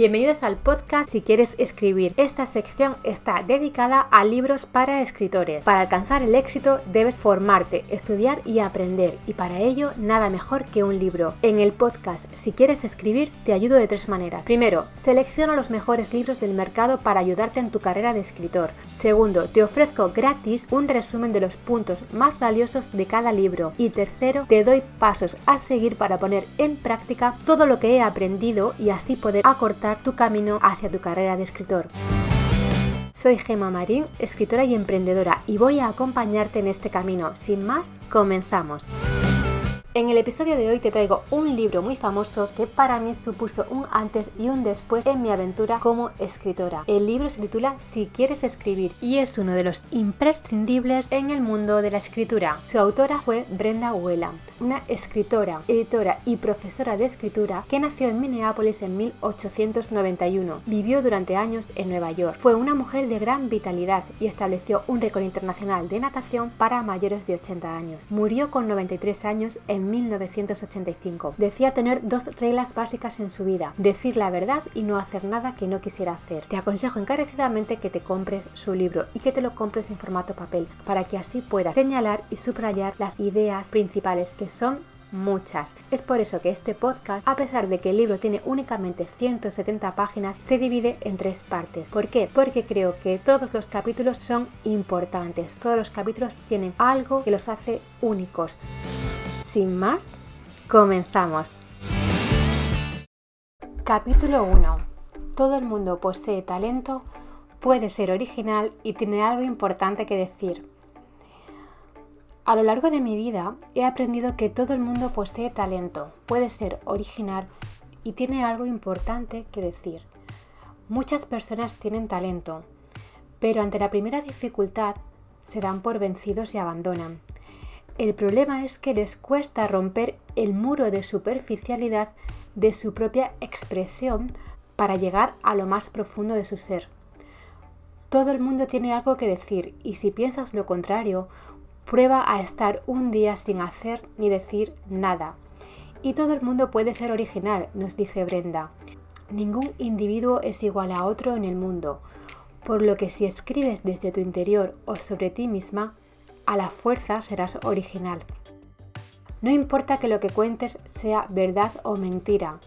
Bienvenidos al podcast Si quieres escribir. Esta sección está dedicada a libros para escritores. Para alcanzar el éxito debes formarte, estudiar y aprender. Y para ello nada mejor que un libro. En el podcast Si quieres escribir te ayudo de tres maneras. Primero, selecciono los mejores libros del mercado para ayudarte en tu carrera de escritor. Segundo, te ofrezco gratis un resumen de los puntos más valiosos de cada libro. Y tercero, te doy pasos a seguir para poner en práctica todo lo que he aprendido y así poder acortar tu camino hacia tu carrera de escritor. Soy Gema Marín, escritora y emprendedora, y voy a acompañarte en este camino. Sin más, comenzamos. En el episodio de hoy te traigo un libro muy famoso que para mí supuso un antes y un después en mi aventura como escritora. El libro se titula Si quieres escribir y es uno de los imprescindibles en el mundo de la escritura. Su autora fue Brenda Whelan, una escritora, editora y profesora de escritura que nació en Minneapolis en 1891. Vivió durante años en Nueva York. Fue una mujer de gran vitalidad y estableció un récord internacional de natación para mayores de 80 años. Murió con 93 años en 1985. Decía tener dos reglas básicas en su vida, decir la verdad y no hacer nada que no quisiera hacer. Te aconsejo encarecidamente que te compres su libro y que te lo compres en formato papel, para que así puedas señalar y subrayar las ideas principales que son muchas. Es por eso que este podcast, a pesar de que el libro tiene únicamente 170 páginas, se divide en tres partes. ¿Por qué? Porque creo que todos los capítulos son importantes. Todos los capítulos tienen algo que los hace únicos. Sin más, comenzamos. Capítulo 1. Todo el mundo posee talento, puede ser original y tiene algo importante que decir. A lo largo de mi vida he aprendido que todo el mundo posee talento, puede ser original y tiene algo importante que decir. Muchas personas tienen talento, pero ante la primera dificultad se dan por vencidos y abandonan. El problema es que les cuesta romper el muro de superficialidad de su propia expresión para llegar a lo más profundo de su ser. Todo el mundo tiene algo que decir y si piensas lo contrario, prueba a estar un día sin hacer ni decir nada. Y todo el mundo puede ser original, nos dice Brenda. Ningún individuo es igual a otro en el mundo, por lo que si escribes desde tu interior o sobre ti misma, a la fuerza serás original. No importa que lo que cuentes sea verdad o mentira,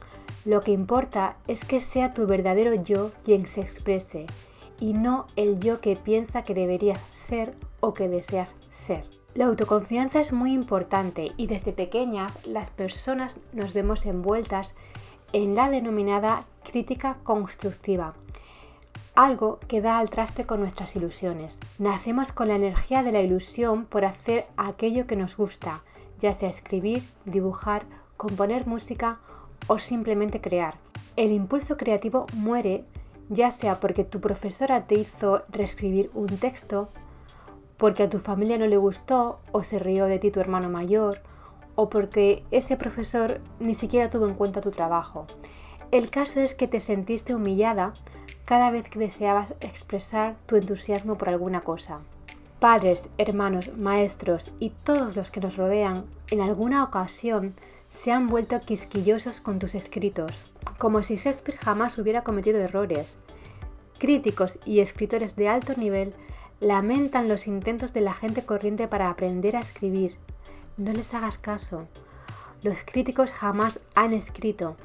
lo que importa es que sea tu verdadero yo quien se exprese y no el yo que piensa que deberías ser o que deseas ser. La autoconfianza es muy importante y desde pequeñas las personas nos vemos envueltas en la denominada crítica constructiva, algo que da al traste con nuestras ilusiones. Nacemos con la energía de la ilusión por hacer aquello que nos gusta, ya sea escribir, dibujar, componer música o simplemente crear. El impulso creativo muere ya sea porque tu profesora te hizo reescribir un texto, porque a tu familia no le gustó o se rió de ti tu hermano mayor, o porque ese profesor ni siquiera tuvo en cuenta tu trabajo. El caso es que te sentiste humillada cada vez que deseabas expresar tu entusiasmo por alguna cosa. Padres, hermanos, maestros y todos los que nos rodean en alguna ocasión se han vuelto quisquillosos con tus escritos, como si Shakespeare jamás hubiera cometido errores. Críticos y escritores de alto nivel lamentan los intentos de la gente corriente para aprender a escribir. No les hagas caso. Los críticos jamás han escrito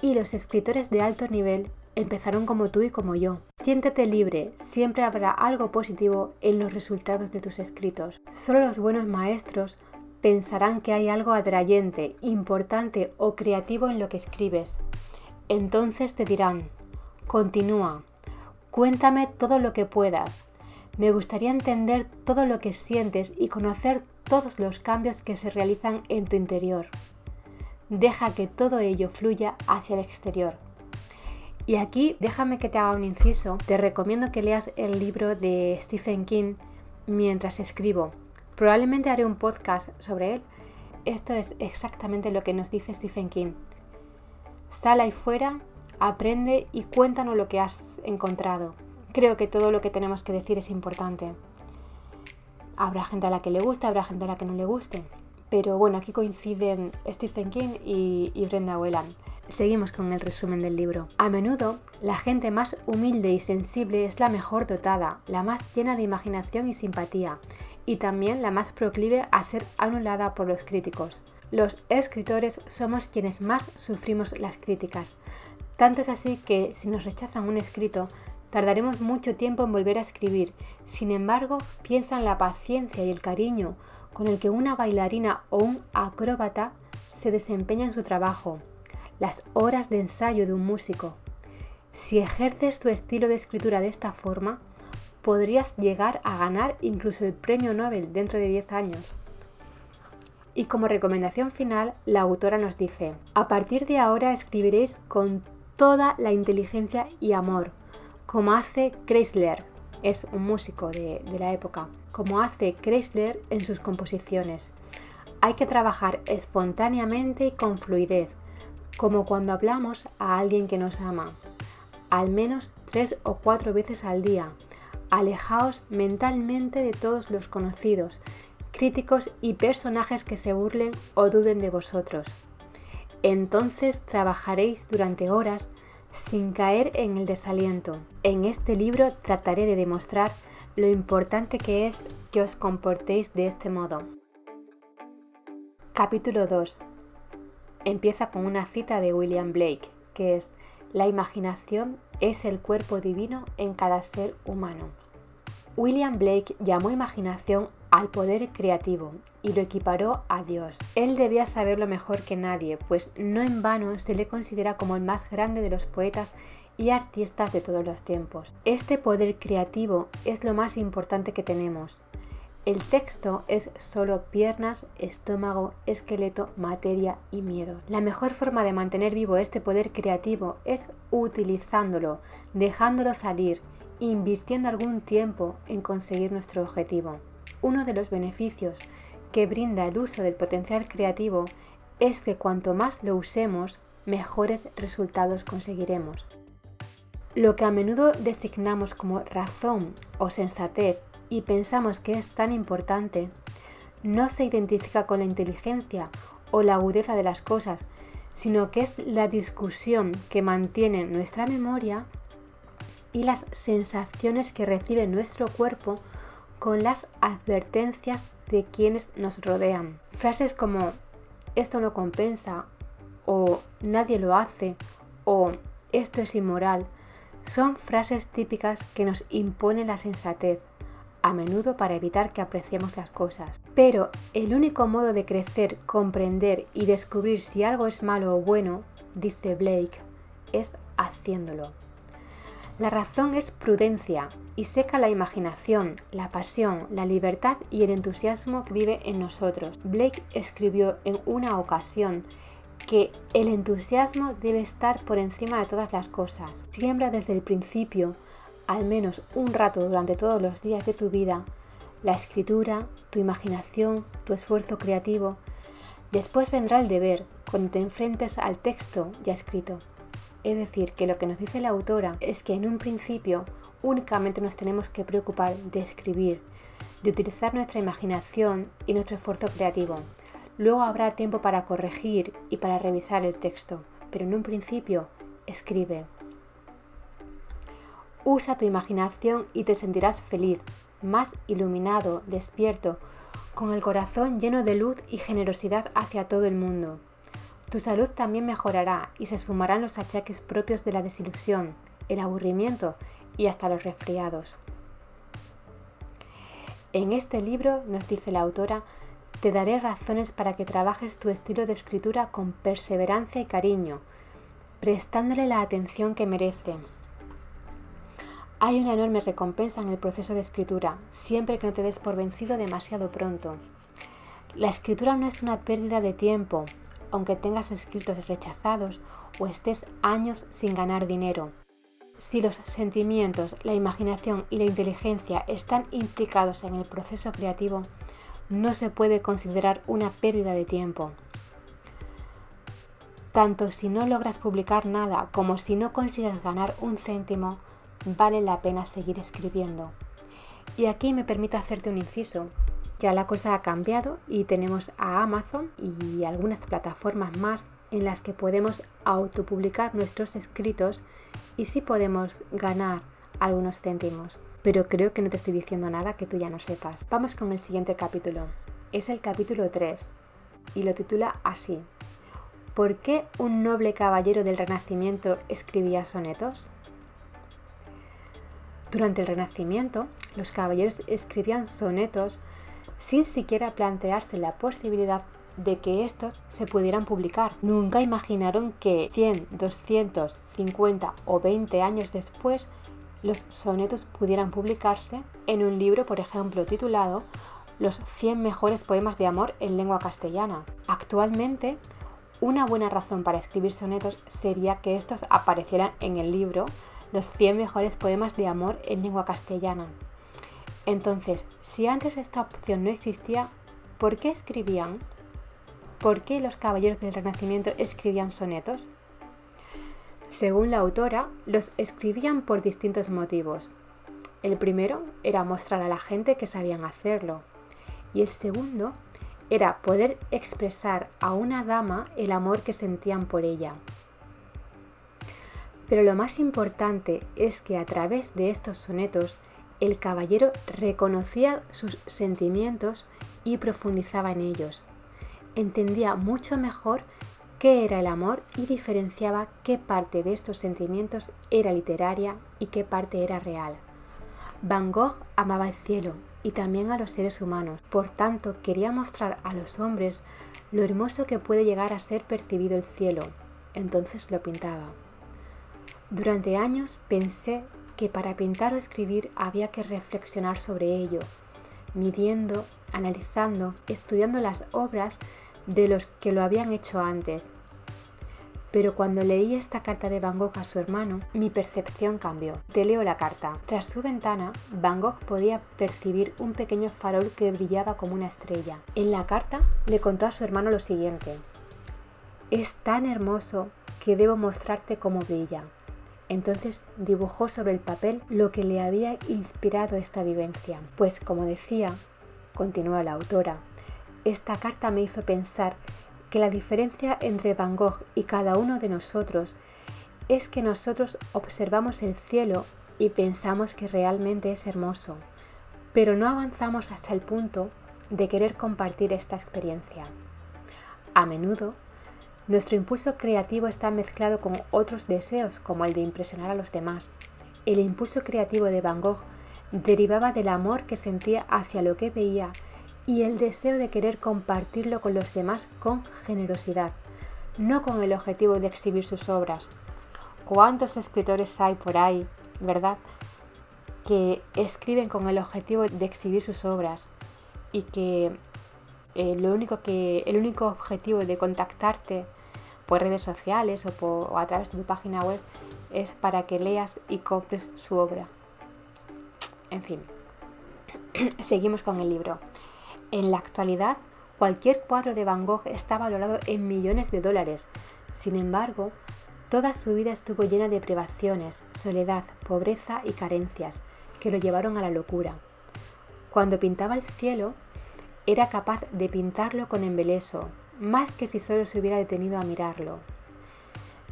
y los escritores de alto nivel empezaron como tú y como yo. Siéntete libre, siempre habrá algo positivo en los resultados de tus escritos. Solo los buenos maestros pensarán que hay algo atrayente, importante o creativo en lo que escribes. Entonces te dirán, continúa, cuéntame todo lo que puedas. Me gustaría entender todo lo que sientes y conocer todos los cambios que se realizan en tu interior. Deja que todo ello fluya hacia el exterior. Y aquí déjame que te haga un inciso. Te recomiendo que leas el libro de Stephen King mientras escribo. Probablemente haré un podcast sobre él. Esto es exactamente lo que nos dice Stephen King. Sal ahí fuera, aprende y cuéntanos lo que has encontrado. Creo que todo lo que tenemos que decir es importante. Habrá gente a la que le guste, habrá gente a la que no le guste. Pero bueno, aquí coinciden Stephen King y, y Brenda Whelan. Seguimos con el resumen del libro. A menudo, la gente más humilde y sensible es la mejor dotada, la más llena de imaginación y simpatía, y también la más proclive a ser anulada por los críticos. Los escritores somos quienes más sufrimos las críticas. Tanto es así que si nos rechazan un escrito, tardaremos mucho tiempo en volver a escribir. Sin embargo, piensa en la paciencia y el cariño con el que una bailarina o un acróbata se desempeña en su trabajo las horas de ensayo de un músico. Si ejerces tu estilo de escritura de esta forma, podrías llegar a ganar incluso el premio Nobel dentro de 10 años. Y como recomendación final, la autora nos dice, a partir de ahora escribiréis con toda la inteligencia y amor, como hace Chrysler, es un músico de, la época, como hace Chrysler en sus composiciones. Hay que trabajar espontáneamente y con fluidez, como cuando hablamos a alguien que nos ama, al menos tres o cuatro veces al día. Alejaos mentalmente de todos los conocidos, críticos y personajes que se burlen o duden de vosotros. Entonces trabajaréis durante horas sin caer en el desaliento. En este libro trataré de demostrar lo importante que es que os comportéis de este modo. Capítulo 2 empieza con una cita de William Blake, que es, la imaginación es el cuerpo divino en cada ser humano. William Blake llamó imaginación al poder creativo y lo equiparó a Dios. Él debía saberlo mejor que nadie, pues no en vano se le considera como el más grande de los poetas y artistas de todos los tiempos. Este poder creativo es lo más importante que tenemos el texto es solo piernas, estómago, esqueleto, materia y miedo. La mejor forma de mantener vivo este poder creativo es utilizándolo, dejándolo salir, invirtiendo algún tiempo en conseguir nuestro objetivo. Uno de los beneficios que brinda el uso del potencial creativo es que cuanto más lo usemos, mejores resultados conseguiremos. Lo que a menudo designamos como razón o sensatez y pensamos que es tan importante, no se identifica con la inteligencia o la agudeza de las cosas, sino que es la discusión que mantiene nuestra memoria y las sensaciones que recibe nuestro cuerpo con las advertencias de quienes nos rodean. Frases como esto no compensa o nadie lo hace o esto es inmoral son frases típicas que nos impone la sensatez a menudo para evitar que apreciemos las cosas. Pero el único modo de crecer, comprender y descubrir si algo es malo o bueno, dice Blake, es haciéndolo. La razón es prudencia y seca la imaginación, la pasión, la libertad y el entusiasmo que vive en nosotros. Blake escribió en una ocasión que el entusiasmo debe estar por encima de todas las cosas. Siembra desde el principio al menos un rato durante todos los días de tu vida, la escritura, tu imaginación, tu esfuerzo creativo. Después vendrá el deber, cuando te enfrentes al texto ya escrito. Es decir, que lo que nos dice la autora es que en un principio únicamente nos tenemos que preocupar de escribir, de utilizar nuestra imaginación y nuestro esfuerzo creativo. Luego habrá tiempo para corregir y para revisar el texto, pero en un principio escribe. Usa tu imaginación y te sentirás feliz, más iluminado, despierto, con el corazón lleno de luz y generosidad hacia todo el mundo. Tu salud también mejorará y se sumarán los achaques propios de la desilusión, el aburrimiento y hasta los resfriados. En este libro, nos dice la autora, te daré razones para que trabajes tu estilo de escritura con perseverancia y cariño, prestándole la atención que merece, hay una enorme recompensa en el proceso de escritura, siempre que no te des por vencido demasiado pronto. La escritura no es una pérdida de tiempo, aunque tengas escritos rechazados o estés años sin ganar dinero. Si los sentimientos, la imaginación y la inteligencia están implicados en el proceso creativo, no se puede considerar una pérdida de tiempo. Tanto si no logras publicar nada como si no consigues ganar un céntimo, vale la pena seguir escribiendo. Y aquí me permito hacerte un inciso. Ya la cosa ha cambiado y tenemos a Amazon y algunas plataformas más en las que podemos autopublicar nuestros escritos y sí podemos ganar algunos céntimos. Pero creo que no te estoy diciendo nada que tú ya no sepas. Vamos con el siguiente capítulo. Es el capítulo 3 y lo titula así. ¿Por qué un noble caballero del Renacimiento escribía sonetos? Durante el Renacimiento, los caballeros escribían sonetos sin siquiera plantearse la posibilidad de que estos se pudieran publicar. Nunca imaginaron que 100, 200, 50 o 20 años después los sonetos pudieran publicarse en un libro, por ejemplo, titulado Los 100 mejores poemas de amor en lengua castellana. Actualmente, una buena razón para escribir sonetos sería que estos aparecieran en el libro Los 100 mejores poemas de amor en lengua castellana. Entonces, si antes esta opción no existía, ¿por qué escribían? ¿Por qué los caballeros del Renacimiento escribían sonetos? Según la autora, los escribían por distintos motivos. El primero era mostrar a la gente que sabían hacerlo. Y el segundo era poder expresar a una dama el amor que sentían por ella. Pero lo más importante es que a través de estos sonetos el caballero reconocía sus sentimientos y profundizaba en ellos. Entendía mucho mejor qué era el amor y diferenciaba qué parte de estos sentimientos era literaria y qué parte era real. Van Gogh amaba el cielo y también a los seres humanos, por tanto quería mostrar a los hombres lo hermoso que puede llegar a ser percibido el cielo, entonces lo pintaba. Durante años pensé que para pintar o escribir había que reflexionar sobre ello, midiendo, analizando, estudiando las obras de los que lo habían hecho antes. Pero cuando leí esta carta de Van Gogh a su hermano, mi percepción cambió. Te leo la carta. Tras su ventana, Van Gogh podía percibir un pequeño farol que brillaba como una estrella. En la carta le contó a su hermano lo siguiente. Es tan hermoso que debo mostrarte cómo brilla. Entonces dibujó sobre el papel lo que le había inspirado esta vivencia. Pues como decía, continúa la autora, esta carta me hizo pensar que la diferencia entre Van Gogh y cada uno de nosotros es que nosotros observamos el cielo y pensamos que realmente es hermoso, pero no avanzamos hasta el punto de querer compartir esta experiencia. A menudo nuestro impulso creativo está mezclado con otros deseos como el de impresionar a los demás. El impulso creativo de Van Gogh derivaba del amor que sentía hacia lo que veía y el deseo de querer compartirlo con los demás con generosidad, no con el objetivo de exhibir sus obras. ¿Cuántos escritores hay por ahí, verdad? Que escriben con el objetivo de exhibir sus obras y que eh, lo único que, el único objetivo de contactarte por redes sociales o, a través de tu página web es para que leas y compres su obra. En fin, seguimos con el libro. En la actualidad, cualquier cuadro de Van Gogh está valorado en millones de dólares. Sin embargo, toda su vida estuvo llena de privaciones, soledad, pobreza y carencias que lo llevaron a la locura. Cuando pintaba el cielo, era capaz de pintarlo con embeleso, más que si solo se hubiera detenido a mirarlo.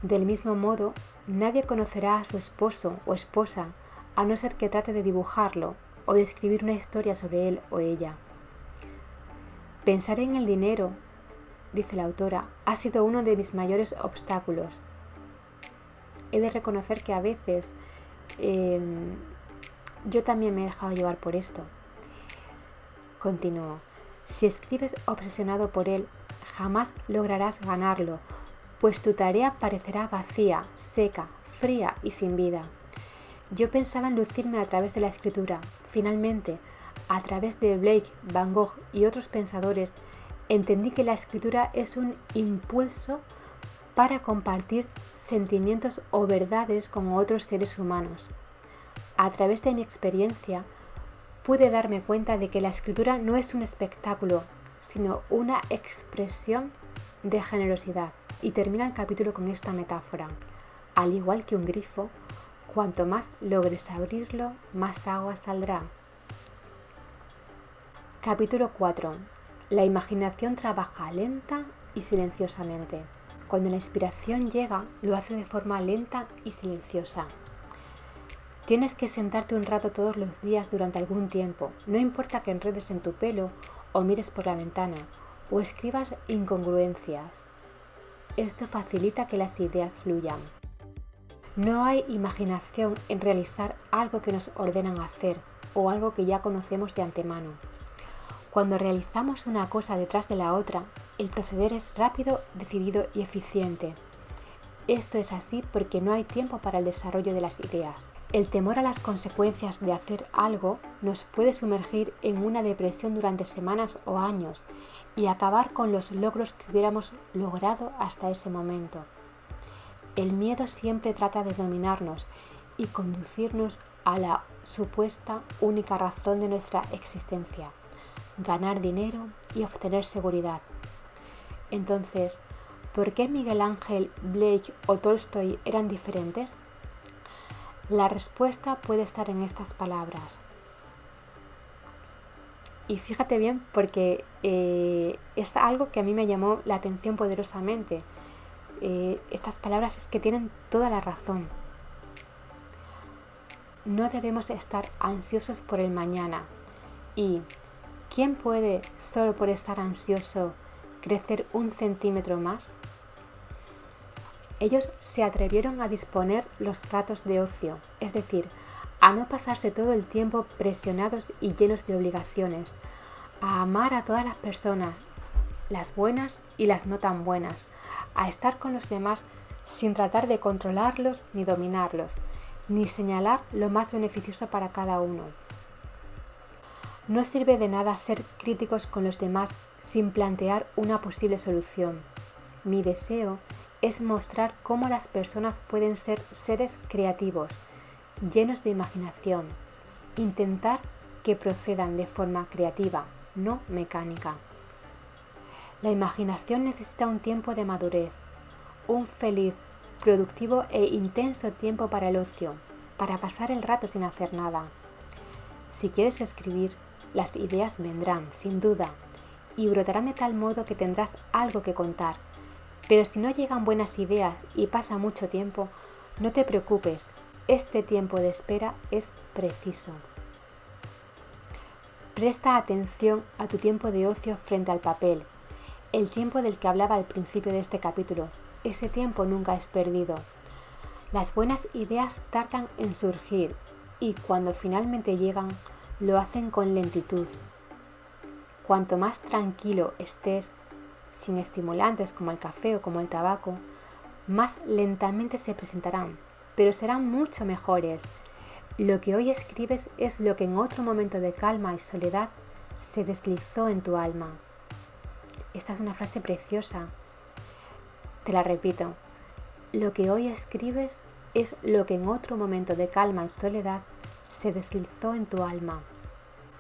Del mismo modo, nadie conocerá a su esposo o esposa a no ser que trate de dibujarlo o de escribir una historia sobre él o ella. Pensar en el dinero, dice la autora, ha sido uno de mis mayores obstáculos. He de reconocer que a veces em, yo también me he dejado llevar por esto. Continúo. Si escribes obsesionado por él, jamás lograrás ganarlo, pues tu tarea parecerá vacía, seca, fría y sin vida. Yo pensaba en lucirme a través de la escritura. Finalmente, a través de Blake, Van Gogh y otros pensadores, entendí que la escritura es un impulso para compartir sentimientos o verdades con otros seres humanos. A través de mi experiencia, pude darme cuenta de que la escritura no es un espectáculo, sino una expresión de generosidad. Y termina el capítulo con esta metáfora. Al igual que un grifo, cuanto más logres abrirlo, más agua saldrá. Capítulo 4. La imaginación trabaja lenta y silenciosamente. Cuando la inspiración llega, lo hace de forma lenta y silenciosa. Tienes que sentarte un rato todos los días durante algún tiempo. No importa que enredes en tu pelo o mires por la ventana o escribas incongruencias. Esto facilita que las ideas fluyan. No hay imaginación en realizar algo que nos ordenan hacer o algo que ya conocemos de antemano. Cuando realizamos una cosa detrás de la otra, el proceder es rápido, decidido y eficiente. Esto es así porque no hay tiempo para el desarrollo de las ideas. El temor a las consecuencias de hacer algo nos puede sumergir en una depresión durante semanas o años y acabar con los logros que hubiéramos logrado hasta ese momento. El miedo siempre trata de dominarnos y conducirnos a la supuesta única razón de nuestra existencia ganar dinero y obtener seguridad. Entonces, ¿por qué Miguel Ángel, Blake o Tolstoy eran diferentes? La respuesta puede estar en estas palabras. Y fíjate bien porque eh, es algo que a mí me llamó la atención poderosamente. Eh, estas palabras es que tienen toda la razón. No debemos estar ansiosos por el mañana y ¿Quién puede, solo por estar ansioso, crecer un centímetro más? Ellos se atrevieron a disponer los ratos de ocio, es decir, a no pasarse todo el tiempo presionados y llenos de obligaciones, a amar a todas las personas, las buenas y las no tan buenas, a estar con los demás sin tratar de controlarlos ni dominarlos, ni señalar lo más beneficioso para cada uno. No sirve de nada ser críticos con los demás sin plantear una posible solución. Mi deseo es mostrar cómo las personas pueden ser seres creativos, llenos de imaginación, intentar que procedan de forma creativa, no mecánica. La imaginación necesita un tiempo de madurez, un feliz, productivo e intenso tiempo para el ocio, para pasar el rato sin hacer nada. Si quieres escribir, las ideas vendrán, sin duda, y brotarán de tal modo que tendrás algo que contar. Pero si no llegan buenas ideas y pasa mucho tiempo, no te preocupes, este tiempo de espera es preciso. Presta atención a tu tiempo de ocio frente al papel, el tiempo del que hablaba al principio de este capítulo. Ese tiempo nunca es perdido. Las buenas ideas tardan en surgir y cuando finalmente llegan, lo hacen con lentitud. Cuanto más tranquilo estés, sin estimulantes como el café o como el tabaco, más lentamente se presentarán, pero serán mucho mejores. Lo que hoy escribes es lo que en otro momento de calma y soledad se deslizó en tu alma. Esta es una frase preciosa. Te la repito. Lo que hoy escribes es lo que en otro momento de calma y soledad se deslizó en tu alma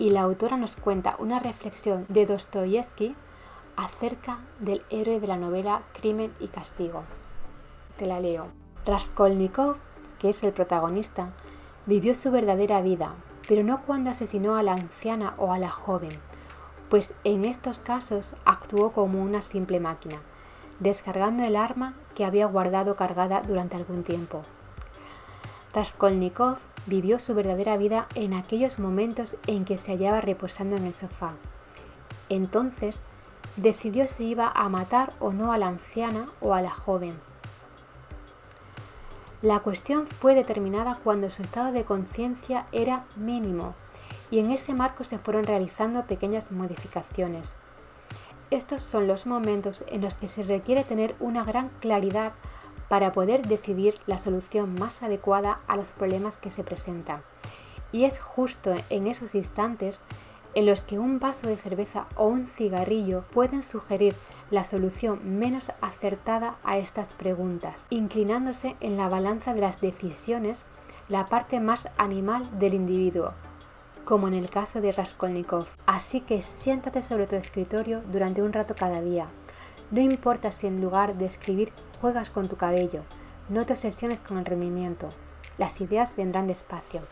y la autora nos cuenta una reflexión de Dostoyevsky acerca del héroe de la novela Crimen y Castigo. Te la leo. Raskolnikov, que es el protagonista, vivió su verdadera vida, pero no cuando asesinó a la anciana o a la joven, pues en estos casos actuó como una simple máquina, descargando el arma que había guardado cargada durante algún tiempo. Raskolnikov vivió su verdadera vida en aquellos momentos en que se hallaba reposando en el sofá. Entonces decidió si iba a matar o no a la anciana o a la joven. La cuestión fue determinada cuando su estado de conciencia era mínimo y en ese marco se fueron realizando pequeñas modificaciones. Estos son los momentos en los que se requiere tener una gran claridad para poder decidir la solución más adecuada a los problemas que se presentan. Y es justo en esos instantes en los que un vaso de cerveza o un cigarrillo pueden sugerir la solución menos acertada a estas preguntas, inclinándose en la balanza de las decisiones la parte más animal del individuo, como en el caso de Raskolnikov. Así que siéntate sobre tu escritorio durante un rato cada día, no importa si en lugar de escribir juegas con tu cabello, no te obsesiones con el rendimiento, las ideas vendrán despacio.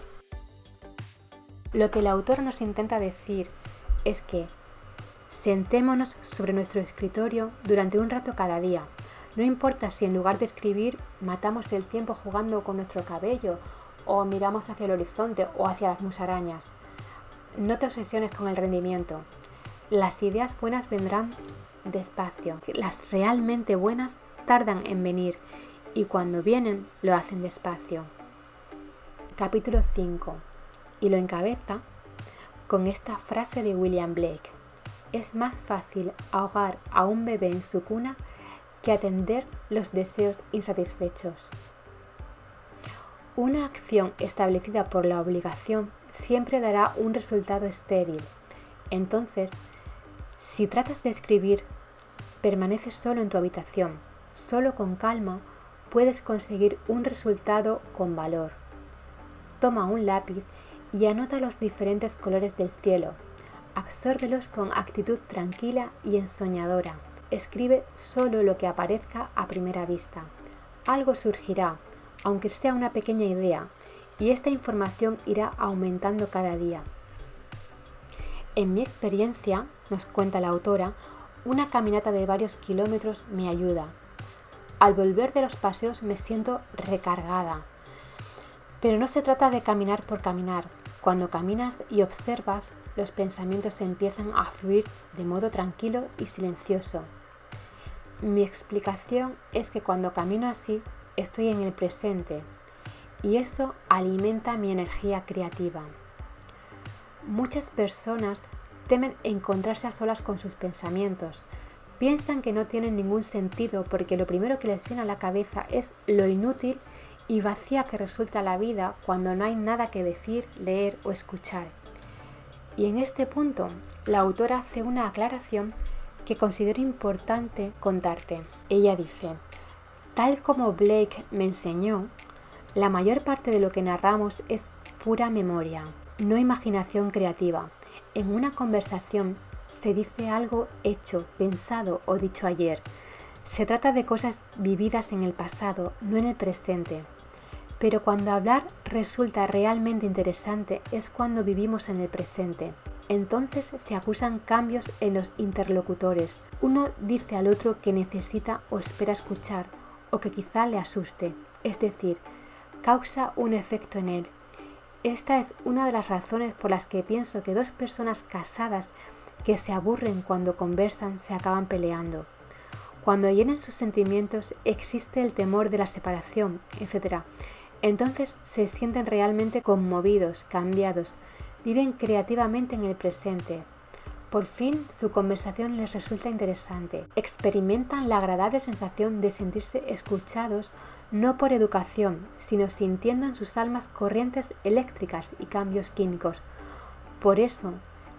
Lo que el autor nos intenta decir es que sentémonos sobre nuestro escritorio durante un rato cada día. No importa si en lugar de escribir matamos el tiempo jugando con nuestro cabello o miramos hacia el horizonte o hacia las musarañas. No te obsesiones con el rendimiento. Las ideas buenas vendrán despacio. Las realmente buenas tardan en venir y cuando vienen lo hacen despacio. Capítulo 5. Y lo encabeza con esta frase de William Blake. Es más fácil ahogar a un bebé en su cuna que atender los deseos insatisfechos. Una acción establecida por la obligación siempre dará un resultado estéril. Entonces, si tratas de escribir, permaneces solo en tu habitación, solo con calma puedes conseguir un resultado con valor. Toma un lápiz y anota los diferentes colores del cielo. Absórbelos con actitud tranquila y ensoñadora. Escribe solo lo que aparezca a primera vista. Algo surgirá, aunque sea una pequeña idea, y esta información irá aumentando cada día. En mi experiencia, nos cuenta la autora, una caminata de varios kilómetros me ayuda. Al volver de los paseos me siento recargada. Pero no se trata de caminar por caminar. Cuando caminas y observas, los pensamientos empiezan a fluir de modo tranquilo y silencioso. Mi explicación es que cuando camino así, estoy en el presente y eso alimenta mi energía creativa. Muchas personas temen encontrarse a solas con sus pensamientos. Piensan que no tienen ningún sentido porque lo primero que les viene a la cabeza es lo inútil y vacía que resulta la vida cuando no hay nada que decir, leer o escuchar. Y en este punto, la autora hace una aclaración que considero importante contarte. Ella dice, tal como Blake me enseñó, la mayor parte de lo que narramos es pura memoria, no imaginación creativa. En una conversación se dice algo hecho, pensado o dicho ayer. Se trata de cosas vividas en el pasado, no en el presente. Pero cuando hablar resulta realmente interesante es cuando vivimos en el presente. Entonces se acusan cambios en los interlocutores. Uno dice al otro que necesita o espera escuchar o que quizá le asuste. Es decir, causa un efecto en él. Esta es una de las razones por las que pienso que dos personas casadas que se aburren cuando conversan se acaban peleando. Cuando llenan sus sentimientos existe el temor de la separación, etc. Entonces se sienten realmente conmovidos, cambiados, viven creativamente en el presente. Por fin su conversación les resulta interesante. Experimentan la agradable sensación de sentirse escuchados no por educación, sino sintiendo en sus almas corrientes eléctricas y cambios químicos. Por eso,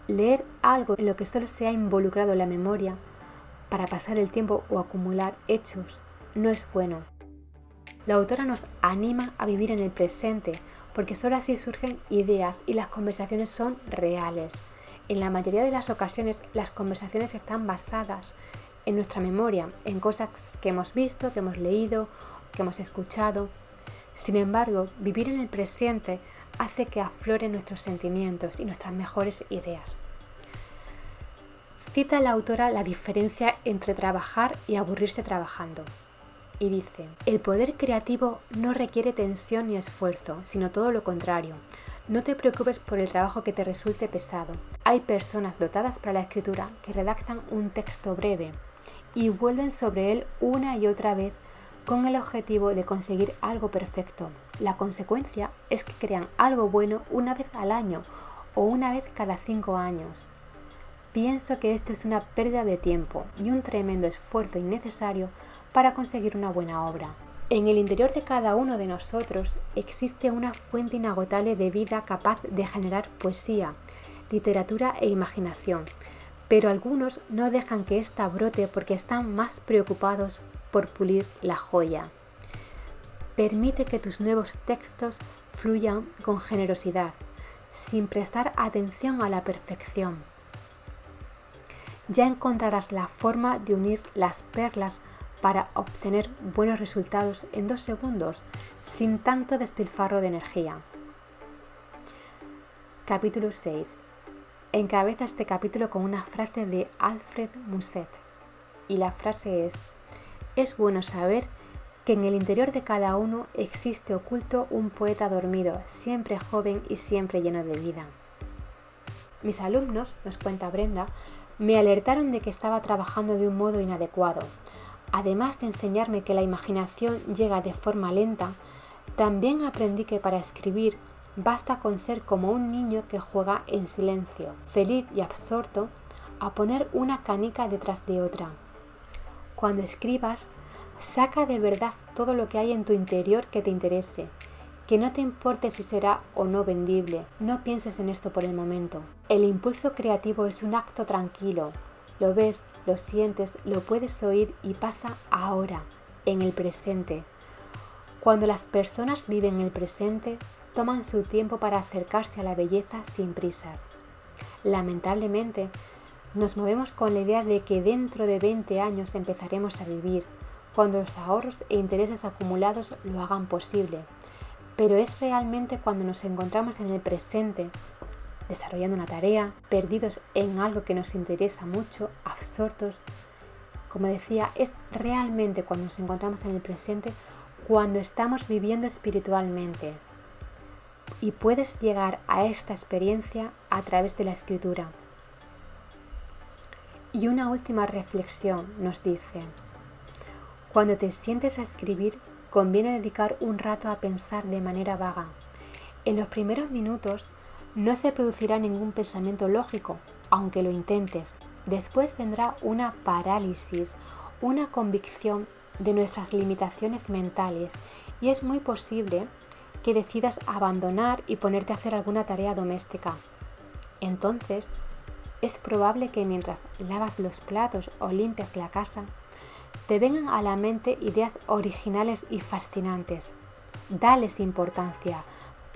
leer algo en lo que solo se ha involucrado la memoria para pasar el tiempo o acumular hechos no es bueno. La autora nos anima a vivir en el presente, porque solo así surgen ideas y las conversaciones son reales. En la mayoría de las ocasiones las conversaciones están basadas en nuestra memoria, en cosas que hemos visto, que hemos leído que hemos escuchado. Sin embargo, vivir en el presente hace que afloren nuestros sentimientos y nuestras mejores ideas. Cita la autora la diferencia entre trabajar y aburrirse trabajando. Y dice, el poder creativo no requiere tensión ni esfuerzo, sino todo lo contrario. No te preocupes por el trabajo que te resulte pesado. Hay personas dotadas para la escritura que redactan un texto breve y vuelven sobre él una y otra vez con el objetivo de conseguir algo perfecto. La consecuencia es que crean algo bueno una vez al año o una vez cada cinco años. Pienso que esto es una pérdida de tiempo y un tremendo esfuerzo innecesario para conseguir una buena obra. En el interior de cada uno de nosotros existe una fuente inagotable de vida capaz de generar poesía, literatura e imaginación, pero algunos no dejan que ésta brote porque están más preocupados por pulir la joya. Permite que tus nuevos textos fluyan con generosidad, sin prestar atención a la perfección. Ya encontrarás la forma de unir las perlas para obtener buenos resultados en dos segundos, sin tanto despilfarro de energía. Capítulo 6. encabeza este capítulo con una frase de Alfred Musset. Y la frase es, es bueno saber que en el interior de cada uno existe oculto un poeta dormido, siempre joven y siempre lleno de vida. Mis alumnos, nos cuenta Brenda, me alertaron de que estaba trabajando de un modo inadecuado. Además de enseñarme que la imaginación llega de forma lenta, también aprendí que para escribir basta con ser como un niño que juega en silencio, feliz y absorto, a poner una canica detrás de otra. Cuando escribas, saca de verdad todo lo que hay en tu interior que te interese, que no te importe si será o no vendible, no pienses en esto por el momento. El impulso creativo es un acto tranquilo, lo ves, lo sientes, lo puedes oír y pasa ahora, en el presente. Cuando las personas viven el presente, toman su tiempo para acercarse a la belleza sin prisas. Lamentablemente, nos movemos con la idea de que dentro de 20 años empezaremos a vivir, cuando los ahorros e intereses acumulados lo hagan posible. Pero es realmente cuando nos encontramos en el presente, desarrollando una tarea, perdidos en algo que nos interesa mucho, absortos. Como decía, es realmente cuando nos encontramos en el presente, cuando estamos viviendo espiritualmente, y puedes llegar a esta experiencia a través de la escritura. Y una última reflexión nos dice, cuando te sientes a escribir, conviene dedicar un rato a pensar de manera vaga. En los primeros minutos no se producirá ningún pensamiento lógico, aunque lo intentes. Después vendrá una parálisis, una convicción de nuestras limitaciones mentales y es muy posible que decidas abandonar y ponerte a hacer alguna tarea doméstica. Entonces, es probable que mientras lavas los platos o limpias la casa, te vengan a la mente ideas originales y fascinantes. Dales importancia,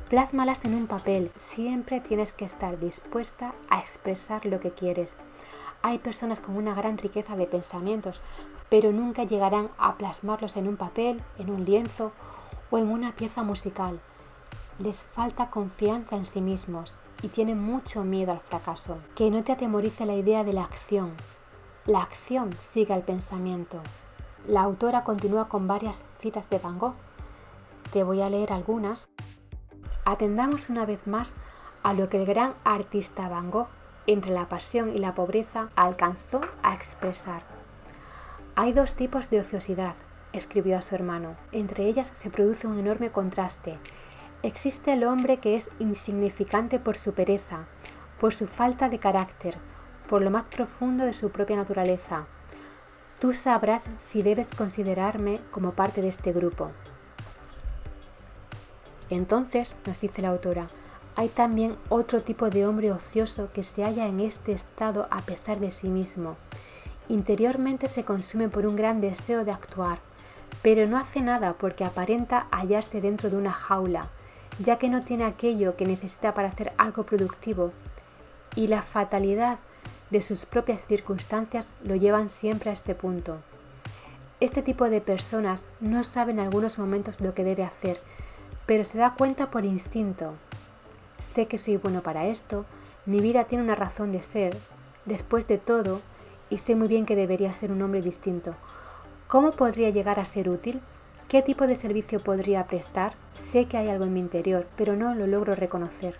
plásmalas en un papel. Siempre tienes que estar dispuesta a expresar lo que quieres. Hay personas con una gran riqueza de pensamientos, pero nunca llegarán a plasmarlos en un papel, en un lienzo o en una pieza musical. Les falta confianza en sí mismos y tienen mucho miedo al fracaso. Que no te atemorice la idea de la acción. La acción sigue al pensamiento. La autora continúa con varias citas de Van Gogh. Te voy a leer algunas. Atendamos una vez más a lo que el gran artista Van Gogh, entre la pasión y la pobreza, alcanzó a expresar. Hay dos tipos de ociosidad, escribió a su hermano. Entre ellas se produce un enorme contraste. Existe el hombre que es insignificante por su pereza, por su falta de carácter, por lo más profundo de su propia naturaleza. Tú sabrás si debes considerarme como parte de este grupo. Entonces, nos dice la autora, hay también otro tipo de hombre ocioso que se halla en este estado a pesar de sí mismo. Interiormente se consume por un gran deseo de actuar, pero no hace nada porque aparenta hallarse dentro de una jaula, ya que no tiene aquello que necesita para hacer algo productivo, y la fatalidad de sus propias circunstancias lo llevan siempre a este punto. Este tipo de personas no sabe en algunos momentos lo que debe hacer, pero se da cuenta por instinto. Sé que soy bueno para esto, mi vida tiene una razón de ser, después de todo, y sé muy bien que debería ser un hombre distinto, ¿Cómo podría llegar a ser útil? ¿Qué tipo de servicio podría prestar? Sé que hay algo en mi interior, pero no lo logro reconocer.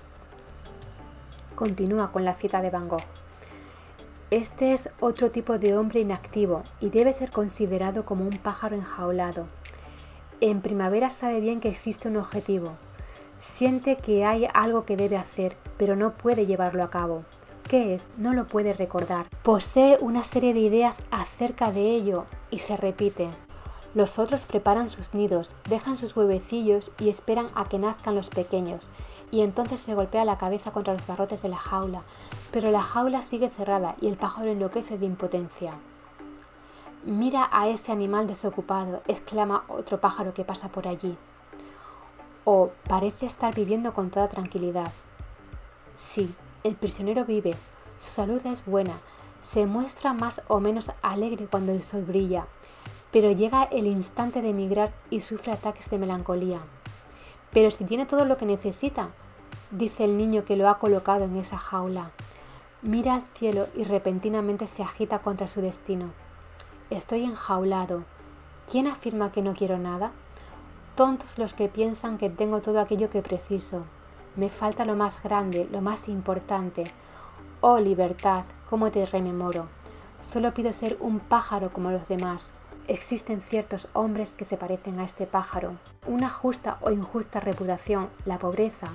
Continúa con la cita de Van Gogh. Este es otro tipo de hombre inactivo y debe ser considerado como un pájaro enjaulado. En primavera sabe bien que existe un objetivo. Siente que hay algo que debe hacer, pero no puede llevarlo a cabo. ¿Qué es? No lo puede recordar. Posee una serie de ideas acerca de ello y se repite. Los otros preparan sus nidos, dejan sus huevecillos y esperan a que nazcan los pequeños, y entonces se golpea la cabeza contra los barrotes de la jaula, pero la jaula sigue cerrada y el pájaro enloquece de impotencia. Mira a ese animal desocupado, exclama otro pájaro que pasa por allí. O parece estar viviendo con toda tranquilidad. Sí, el prisionero vive, su salud es buena, se muestra más o menos alegre cuando el sol brilla, pero llega el instante de emigrar y sufre ataques de melancolía. Pero si tiene todo lo que necesita, dice el niño que lo ha colocado en esa jaula. Mira al cielo y repentinamente se agita contra su destino. Estoy enjaulado. ¿Quién afirma que no quiero nada? Tontos los que piensan que tengo todo aquello que preciso. Me falta lo más grande, lo más importante. Oh libertad, cómo te rememoro. Solo pido ser un pájaro como los demás. Existen ciertos hombres que se parecen a este pájaro. Una justa o injusta reputación, la pobreza,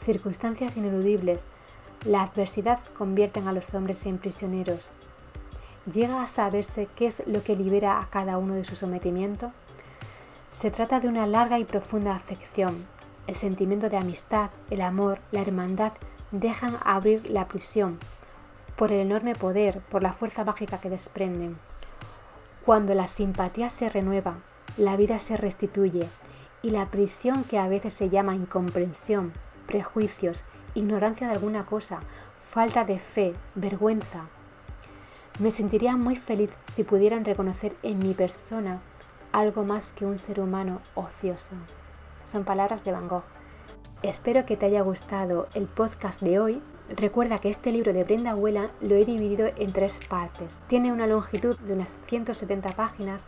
circunstancias ineludibles, la adversidad convierten a los hombres en prisioneros. ¿Llega a saberse qué es lo que libera a cada uno de su sometimiento? Se trata de una larga y profunda afección. El sentimiento de amistad, el amor, la hermandad dejan abrir la prisión por el enorme poder, por la fuerza mágica que desprenden. Cuando la simpatía se renueva, la vida se restituye y la prisión que a veces se llama incomprensión, prejuicios, ignorancia de alguna cosa, falta de fe, vergüenza. Me sentiría muy feliz si pudieran reconocer en mi persona algo más que un ser humano ocioso. Son palabras de Van Gogh. Espero que te haya gustado el podcast de hoy. Recuerda que este libro de Brenda Abuela lo he dividido en tres partes. Tiene una longitud de unas 170 páginas,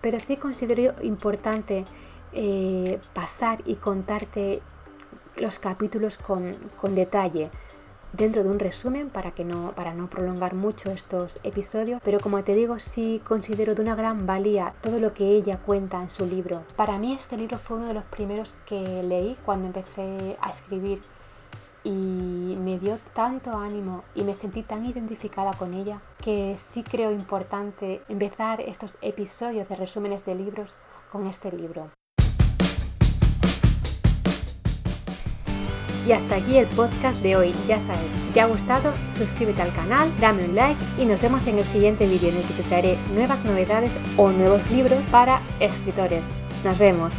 pero sí considero importante eh, pasar y contarte los capítulos con, detalle dentro de un resumen para que no para no prolongar mucho estos episodios pero como te digo sí considero de una gran valía todo lo que ella cuenta en su libro. Para mí este libro fue uno de los primeros que leí cuando empecé a escribir y me dio tanto ánimo y me sentí tan identificada con ella que sí creo importante empezar estos episodios de resúmenes de libros con este libro Y hasta aquí el podcast de hoy. Ya sabes, si te ha gustado, suscríbete al canal, dame un like y nos vemos en el siguiente vídeo en el que te traeré nuevas novedades o nuevos libros para escritores. Nos vemos.